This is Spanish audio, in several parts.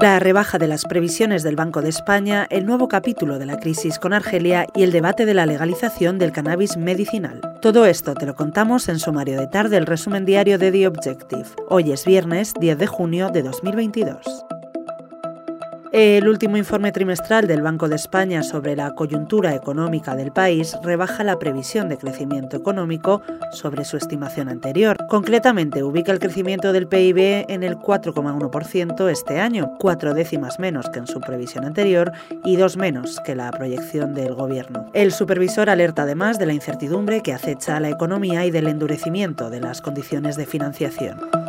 La rebaja de las previsiones del Banco de España, el nuevo capítulo de la crisis con Argelia y el debate de la legalización del cannabis medicinal. Todo esto te lo contamos en sumario de tarde, el resumen diario de The Objective. Hoy es viernes 10 de junio de 2022. El último informe trimestral del Banco de España sobre la coyuntura económica del país rebaja la previsión de crecimiento económico sobre su estimación anterior. Concretamente, ubica el crecimiento del PIB en el 4,1% este año, cuatro décimas menos que en su previsión anterior y dos menos que la proyección del Gobierno. El supervisor alerta además de la incertidumbre que acecha a la economía y del endurecimiento de las condiciones de financiación.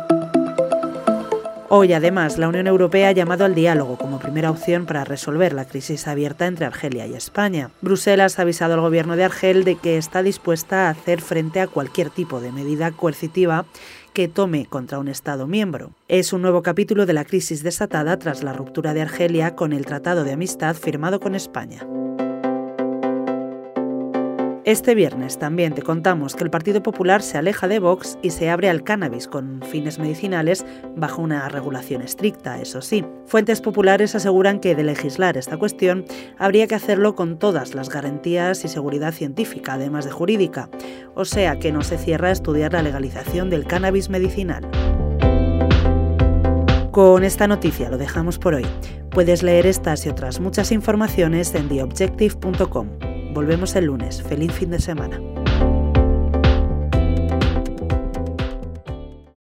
Hoy, además, la Unión Europea ha llamado al diálogo como primera opción para resolver la crisis abierta entre Argelia y España. Bruselas ha avisado al gobierno de Argel de que está dispuesta a hacer frente a cualquier tipo de medida coercitiva que tome contra un Estado miembro. Es un nuevo capítulo de la crisis desatada tras la ruptura de Argelia con el Tratado de Amistad firmado con España. Este viernes también te contamos que el Partido Popular se aleja de Vox y se abre al cannabis con fines medicinales bajo una regulación estricta, eso sí. Fuentes populares aseguran que de legislar esta cuestión habría que hacerlo con todas las garantías y seguridad científica, además de jurídica, o sea que no se cierra a estudiar la legalización del cannabis medicinal. Con esta noticia lo dejamos por hoy. Puedes leer estas y otras muchas informaciones en theobjective.com. Volvemos el lunes. Feliz fin de semana.